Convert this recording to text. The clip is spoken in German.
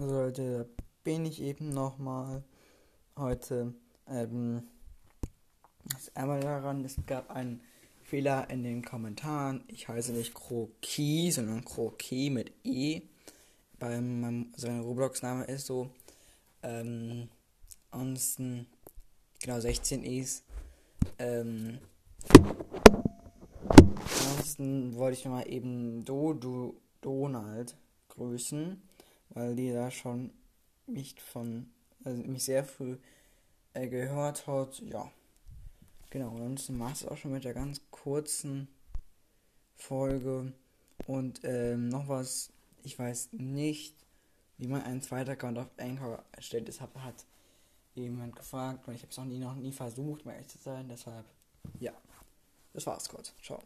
Also Leute, da bin ich eben nochmal heute. Ähm, das einmal daran, es gab einen Fehler in den Kommentaren. Ich heiße nicht Kroki, sondern Kroki mit E. Bei meinem, also Roblox-Name ist so. Ähm, ansonsten, genau 16 E's. Ähm, ansonsten wollte ich nochmal eben Do, Do, Donald grüßen weil die da schon mich von, also mich sehr früh äh, gehört hat. Ja, genau. Ansonsten war es auch schon mit der ganz kurzen Folge. Und ähm, noch was, ich weiß nicht, wie man einen zweiten Account auf Anchor erstellt. Das hat, jemand gefragt und ich habe es noch nie, noch nie versucht, mal ehrlich zu sein. Deshalb, ja, das war's kurz. Ciao.